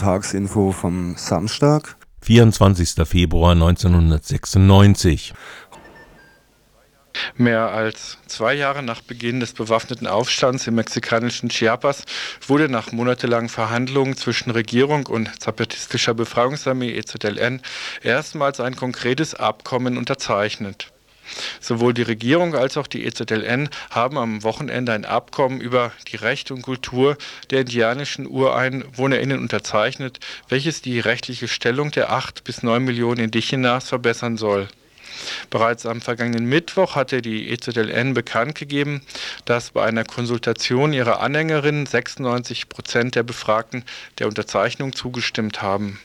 Tagsinfo vom Samstag. 24. Februar 1996. Mehr als zwei Jahre nach Beginn des bewaffneten Aufstands im mexikanischen Chiapas wurde nach monatelangen Verhandlungen zwischen Regierung und zapatistischer Befreiungsarmee EZLN erstmals ein konkretes Abkommen unterzeichnet. Sowohl die Regierung als auch die EZLN haben am Wochenende ein Abkommen über die Rechte und Kultur der indianischen UreinwohnerInnen unterzeichnet, welches die rechtliche Stellung der acht bis neun Millionen Indigenas verbessern soll. Bereits am vergangenen Mittwoch hatte die EZLN bekannt gegeben, dass bei einer Konsultation ihrer Anhängerinnen 96 Prozent der Befragten der Unterzeichnung zugestimmt haben.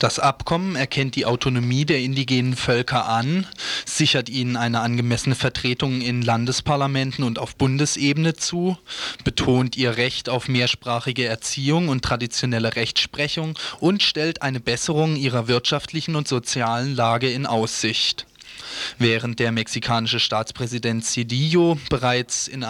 Das Abkommen erkennt die Autonomie der indigenen Völker an, sichert ihnen eine angemessene Vertretung in Landesparlamenten und auf Bundesebene zu, betont ihr Recht auf mehrsprachige Erziehung und traditionelle Rechtsprechung und stellt eine Besserung ihrer wirtschaftlichen und sozialen Lage in Aussicht. Während der mexikanische Staatspräsident Cedillo bereits in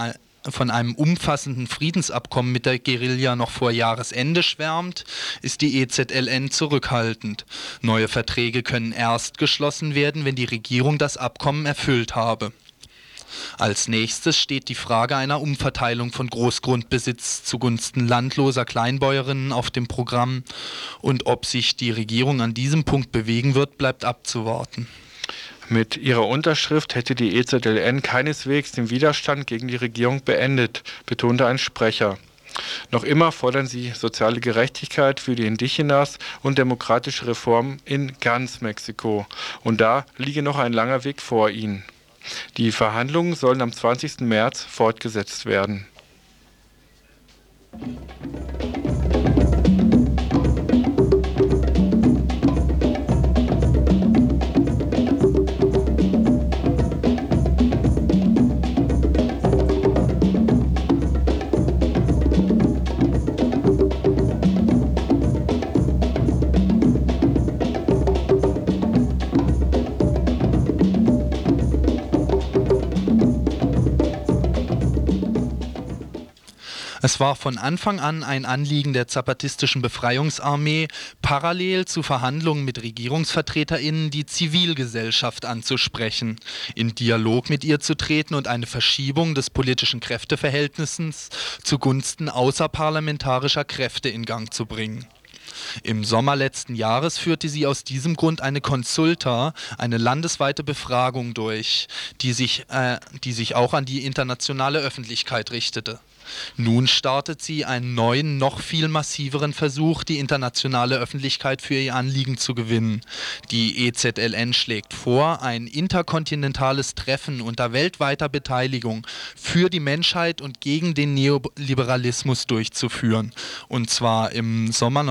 von einem umfassenden Friedensabkommen mit der Guerilla noch vor Jahresende schwärmt, ist die EZLN zurückhaltend. Neue Verträge können erst geschlossen werden, wenn die Regierung das Abkommen erfüllt habe. Als nächstes steht die Frage einer Umverteilung von Großgrundbesitz zugunsten landloser Kleinbäuerinnen auf dem Programm und ob sich die Regierung an diesem Punkt bewegen wird, bleibt abzuwarten. Mit ihrer Unterschrift hätte die EZLN keineswegs den Widerstand gegen die Regierung beendet, betonte ein Sprecher. Noch immer fordern sie soziale Gerechtigkeit für die Indigenas und demokratische Reformen in ganz Mexiko. Und da liege noch ein langer Weg vor ihnen. Die Verhandlungen sollen am 20. März fortgesetzt werden. Es war von Anfang an ein Anliegen der zapatistischen Befreiungsarmee, parallel zu Verhandlungen mit Regierungsvertreterinnen die Zivilgesellschaft anzusprechen, in Dialog mit ihr zu treten und eine Verschiebung des politischen Kräfteverhältnisses zugunsten außerparlamentarischer Kräfte in Gang zu bringen. Im Sommer letzten Jahres führte sie aus diesem Grund eine Consulta, eine landesweite Befragung durch, die sich, äh, die sich auch an die internationale Öffentlichkeit richtete. Nun startet sie einen neuen, noch viel massiveren Versuch, die internationale Öffentlichkeit für ihr Anliegen zu gewinnen. Die EZLN schlägt vor, ein interkontinentales Treffen unter weltweiter Beteiligung für die Menschheit und gegen den Neoliberalismus durchzuführen. Und zwar im Sommer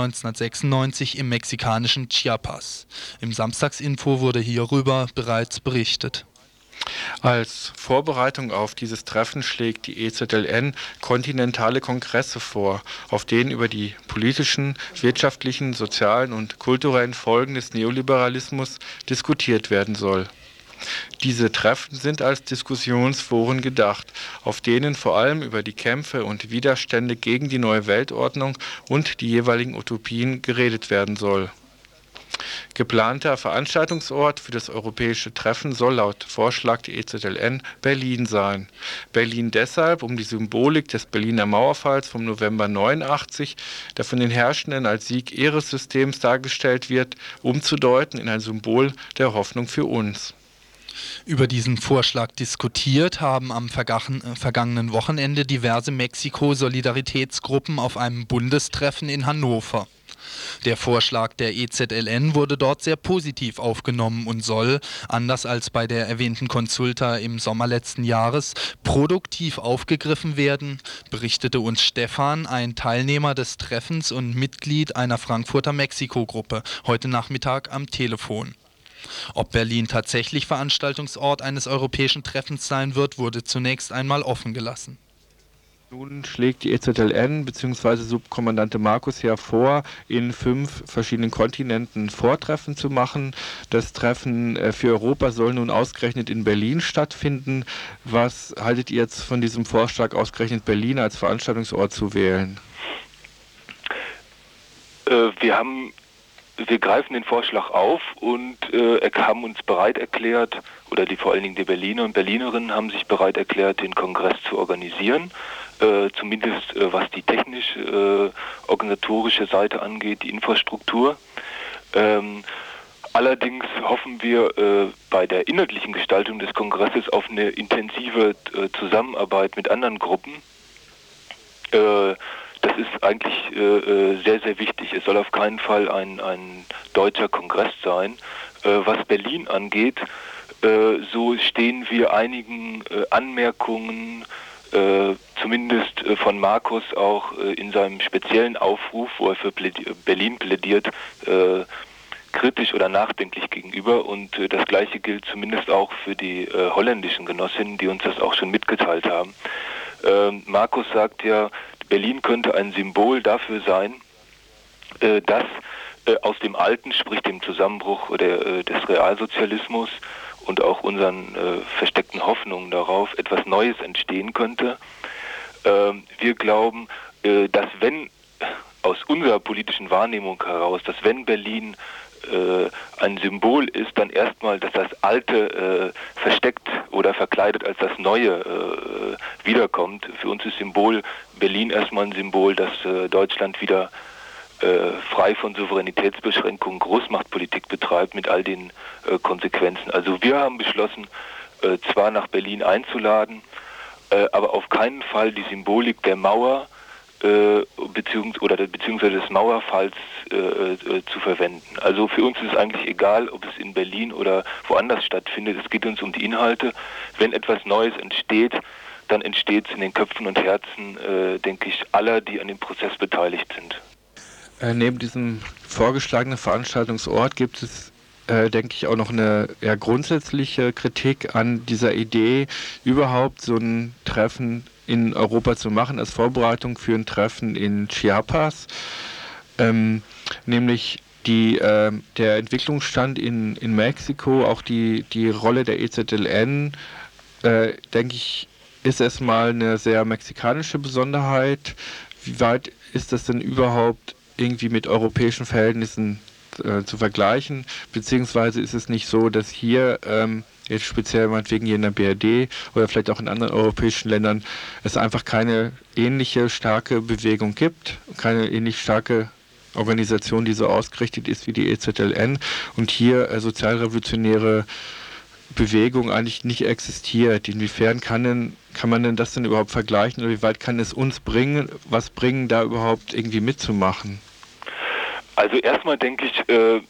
1996 im mexikanischen Chiapas. Im Samstagsinfo wurde hierüber bereits berichtet. Als Vorbereitung auf dieses Treffen schlägt die EZLN kontinentale Kongresse vor, auf denen über die politischen, wirtschaftlichen, sozialen und kulturellen Folgen des Neoliberalismus diskutiert werden soll. Diese Treffen sind als Diskussionsforen gedacht, auf denen vor allem über die Kämpfe und Widerstände gegen die neue Weltordnung und die jeweiligen Utopien geredet werden soll Geplanter Veranstaltungsort für das europäische Treffen soll laut Vorschlag der EZLN Berlin sein. Berlin deshalb, um die Symbolik des Berliner Mauerfalls vom November 89, der von den Herrschenden als Sieg ihres Systems dargestellt wird, umzudeuten in ein Symbol der Hoffnung für uns. Über diesen Vorschlag diskutiert haben am vergangenen Wochenende diverse Mexiko-Solidaritätsgruppen auf einem Bundestreffen in Hannover. Der Vorschlag der EZLN wurde dort sehr positiv aufgenommen und soll, anders als bei der erwähnten Konsulta im Sommer letzten Jahres, produktiv aufgegriffen werden, berichtete uns Stefan, ein Teilnehmer des Treffens und Mitglied einer Frankfurter Mexiko-Gruppe, heute Nachmittag am Telefon. Ob Berlin tatsächlich Veranstaltungsort eines europäischen Treffens sein wird, wurde zunächst einmal offen gelassen. Nun schlägt die EZLN bzw. Subkommandante Markus ja vor, in fünf verschiedenen Kontinenten Vortreffen zu machen. Das Treffen äh, für Europa soll nun ausgerechnet in Berlin stattfinden. Was haltet ihr jetzt von diesem Vorschlag, ausgerechnet Berlin als Veranstaltungsort zu wählen? Äh, wir haben wir greifen den Vorschlag auf und äh, haben uns bereit erklärt, oder die vor allen Dingen die Berliner und Berlinerinnen haben sich bereit erklärt, den Kongress zu organisieren. Äh, zumindest äh, was die technisch-organisatorische äh, Seite angeht, die Infrastruktur. Ähm, allerdings hoffen wir äh, bei der inhaltlichen Gestaltung des Kongresses auf eine intensive äh, Zusammenarbeit mit anderen Gruppen das ist eigentlich äh, äh, sehr, sehr wichtig. Es soll auf keinen Fall ein, ein deutscher Kongress sein. Äh, was Berlin angeht, äh, so stehen wir einigen äh, Anmerkungen, äh, zumindest von Markus auch in seinem speziellen Aufruf, wo er für plädi Berlin plädiert, kritisch oder nachdenklich gegenüber. Und das Gleiche gilt zumindest auch für die holländischen Genossinnen, die uns das auch schon mitgeteilt haben. Ähm, Markus sagt ja, Berlin könnte ein Symbol dafür sein, äh, dass äh, aus dem Alten, sprich dem Zusammenbruch der, äh, des Realsozialismus und auch unseren versteckten Hoffnungen darauf etwas Neues entstehen könnte. Ähm, wir glauben, dass wenn aus unserer politischen Wahrnehmung heraus, dass wenn Berlin ein Symbol ist, dann erstmal, dass das Alte äh, versteckt oder verkleidet als das Neue äh, wiederkommt. Für uns ist Symbol Berlin erstmal ein Symbol, dass äh, Deutschland wieder äh, frei von Souveränitätsbeschränkungen Großmachtpolitik betreibt mit all den äh, Konsequenzen. Also wir haben beschlossen, zwar nach Berlin einzuladen, aber auf keinen Fall die Symbolik der Mauer äh, beziehungs oder beziehungsweise des Mauerfalls äh, äh, zu verwenden. Also für uns ist es eigentlich egal, ob es in Berlin oder woanders stattfindet. Es geht uns um die Inhalte. Wenn etwas Neues entsteht, dann entsteht es in den Köpfen und Herzen, äh, denke ich, aller, die an dem Prozess beteiligt sind. Äh, neben diesem vorgeschlagenen Veranstaltungsort gibt es äh, denke ich, auch noch eine eher grundsätzliche Kritik an dieser Idee, überhaupt so ein Treffen in Europa zu machen als Vorbereitung für ein Treffen in Chiapas, ähm, nämlich die, äh, der Entwicklungsstand in, in Mexiko, auch die, die Rolle der EZLN, äh, denke ich, ist erstmal eine sehr mexikanische Besonderheit. Wie weit ist das denn überhaupt irgendwie mit europäischen Verhältnissen äh, zu vergleichen? Beziehungsweise ist es nicht so, dass hier ähm, jetzt speziell meinetwegen hier in der BRD oder vielleicht auch in anderen europäischen Ländern, es einfach keine ähnliche starke Bewegung gibt, keine ähnlich starke Organisation, die so ausgerichtet ist wie die EZLN und hier äh, sozialrevolutionäre Bewegung eigentlich nicht existiert. Inwiefern kann, denn, kann man denn das denn überhaupt vergleichen oder wie weit kann es uns bringen, was bringen, da überhaupt irgendwie mitzumachen? Also erstmal denke ich, äh, äh,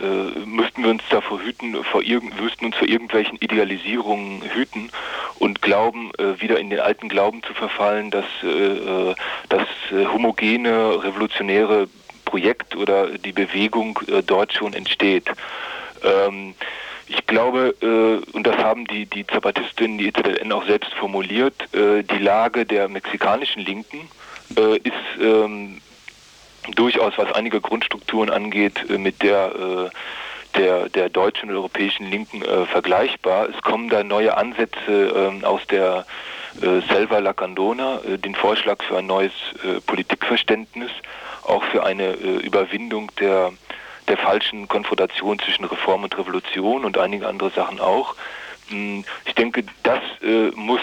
äh, müssten wir uns davor hüten, vor müssten uns vor irgendwelchen Idealisierungen hüten und glauben, äh, wieder in den alten Glauben zu verfallen, dass äh, äh das äh, homogene, revolutionäre Projekt oder die Bewegung äh, dort schon entsteht. Ähm, ich glaube, und das haben die, die Zapatistinnen, die EZLN auch selbst formuliert, die Lage der mexikanischen Linken ist ähm, durchaus, was einige Grundstrukturen angeht, äh, mit der äh, der, der deutschen und europäischen Linken äh, vergleichbar. Es kommen da neue Ansätze äh, aus der äh, Selva Lacandona, äh, den Vorschlag für ein neues äh, Politikverständnis, auch für eine äh, Überwindung der, der falschen Konfrontation zwischen Reform und Revolution und einige andere Sachen auch. Hm, ich denke, das muss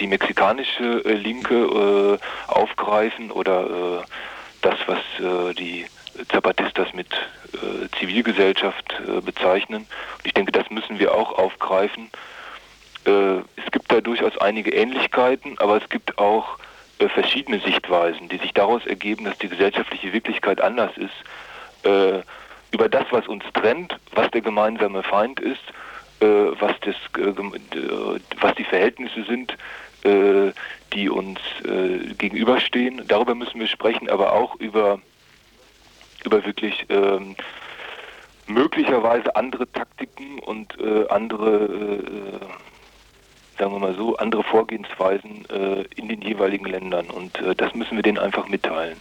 die mexikanische Linke aufgreifen oder das, was äh, die Zapatistas mit äh, Zivilgesellschaft äh, bezeichnen. Und ich denke, das müssen wir auch aufgreifen. Es gibt da durchaus einige Ähnlichkeiten, aber es gibt auch verschiedene Sichtweisen, die sich daraus ergeben, dass die gesellschaftliche Wirklichkeit anders ist. Über das, was uns trennt, was der gemeinsame Feind ist, was, das, was die Verhältnisse sind, äh, die uns äh, gegenüberstehen. Darüber müssen wir sprechen, aber auch über, über wirklich ähm, möglicherweise andere Taktiken und äh, andere, äh, sagen wir mal so, andere Vorgehensweisen äh, in den jeweiligen Ländern. Und äh, das müssen wir denen einfach mitteilen.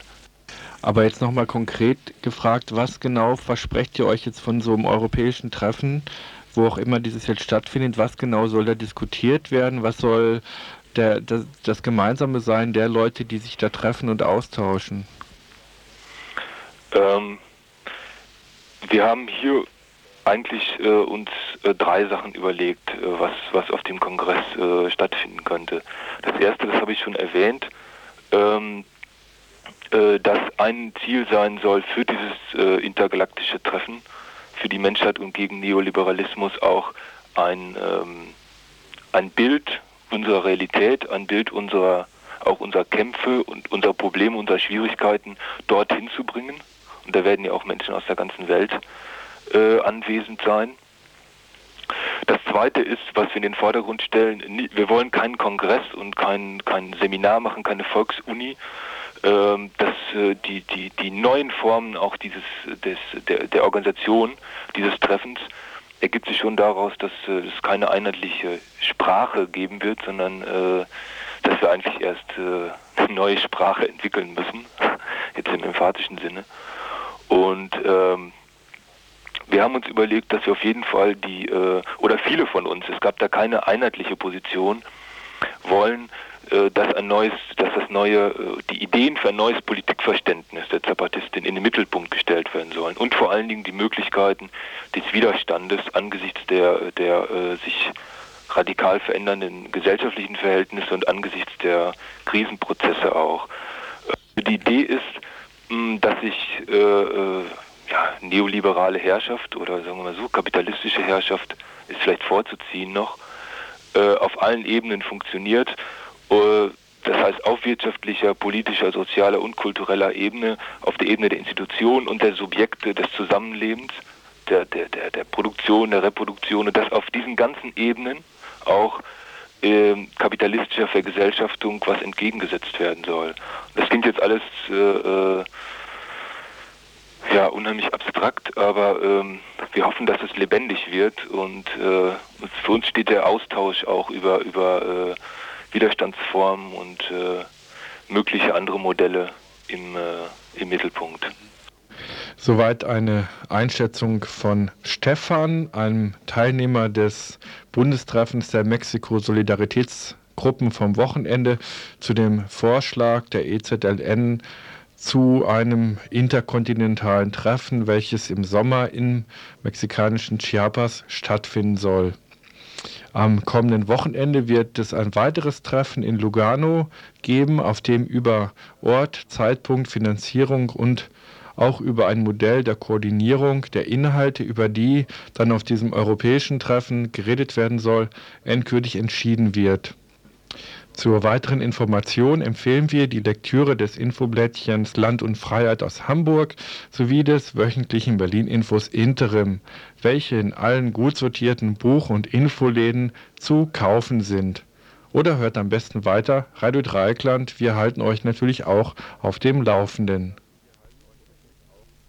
Aber jetzt nochmal konkret gefragt, was genau versprecht ihr euch jetzt von so einem europäischen Treffen, wo auch immer dieses jetzt stattfindet, was genau soll da diskutiert werden, was soll der, das, das gemeinsame Sein der Leute, die sich da treffen und austauschen? Ähm, wir haben hier eigentlich äh, uns äh, drei Sachen überlegt, äh, was, was auf dem Kongress äh, stattfinden könnte. Das erste, das habe ich schon erwähnt, ähm, äh, dass ein Ziel sein soll für dieses äh, intergalaktische Treffen, für die Menschheit und gegen Neoliberalismus auch ein, ähm, ein Bild unserer Realität, ein Bild unserer auch unserer Kämpfe und unserer Probleme, unserer Schwierigkeiten dorthin zu bringen. Und da werden ja auch Menschen aus der ganzen Welt äh, anwesend sein. Das Zweite ist, was wir in den Vordergrund stellen, wir wollen keinen Kongress und kein, kein Seminar machen, keine Volksuni. Ähm, dass äh, die, die, die neuen Formen auch dieses, des, der, der Organisation dieses Treffens ergibt sich schon daraus, dass äh, es keine einheitliche Sprache geben wird, sondern äh, dass wir eigentlich erst äh, eine neue Sprache entwickeln müssen, jetzt im emphatischen Sinne. Und ähm, wir haben uns überlegt, dass wir auf jeden Fall die, äh, oder viele von uns, es gab da keine einheitliche Position, wollen, dass ein neues, dass das neue, äh, die Ideen für ein neues Politikverständnis der Zapatistin in den Mittelpunkt gestellt werden sollen und vor allen Dingen die Möglichkeiten des Widerstandes angesichts der, der äh, sich radikal verändernden gesellschaftlichen Verhältnisse und angesichts der Krisenprozesse auch. Die Idee ist, dass sich äh, äh, ja, neoliberale Herrschaft oder sagen wir mal so, kapitalistische Herrschaft ist vielleicht vorzuziehen noch, äh, auf allen Ebenen funktioniert. Äh, das heißt auf wirtschaftlicher, politischer, sozialer und kultureller Ebene, auf der Ebene der Institutionen und der Subjekte des Zusammenlebens, der, der, der, der Produktion, der Reproduktion und dass auf diesen ganzen Ebenen auch äh, kapitalistischer Vergesellschaftung was entgegengesetzt werden soll. Das klingt jetzt alles äh, äh ja, unheimlich abstrakt, aber ähm, wir hoffen, dass es lebendig wird und äh, für uns steht der Austausch auch über, über äh, Widerstandsformen und äh, mögliche andere Modelle im, äh, im Mittelpunkt. Soweit eine Einschätzung von Stefan, einem Teilnehmer des Bundestreffens der Mexiko-Solidaritätsgruppen vom Wochenende, zu dem Vorschlag der EZLN zu einem interkontinentalen Treffen, welches im Sommer im mexikanischen Chiapas stattfinden soll. Am kommenden Wochenende wird es ein weiteres Treffen in Lugano geben, auf dem über Ort, Zeitpunkt, Finanzierung und auch über ein Modell der Koordinierung der Inhalte, über die dann auf diesem europäischen Treffen geredet werden soll, endgültig entschieden wird. Zur weiteren Information empfehlen wir die Lektüre des Infoblättchens Land und Freiheit aus Hamburg sowie des wöchentlichen Berlin-Infos Interim, welche in allen gut sortierten Buch- und Infoläden zu kaufen sind. Oder hört am besten weiter Radio Dreieckland, wir halten euch natürlich auch auf dem Laufenden.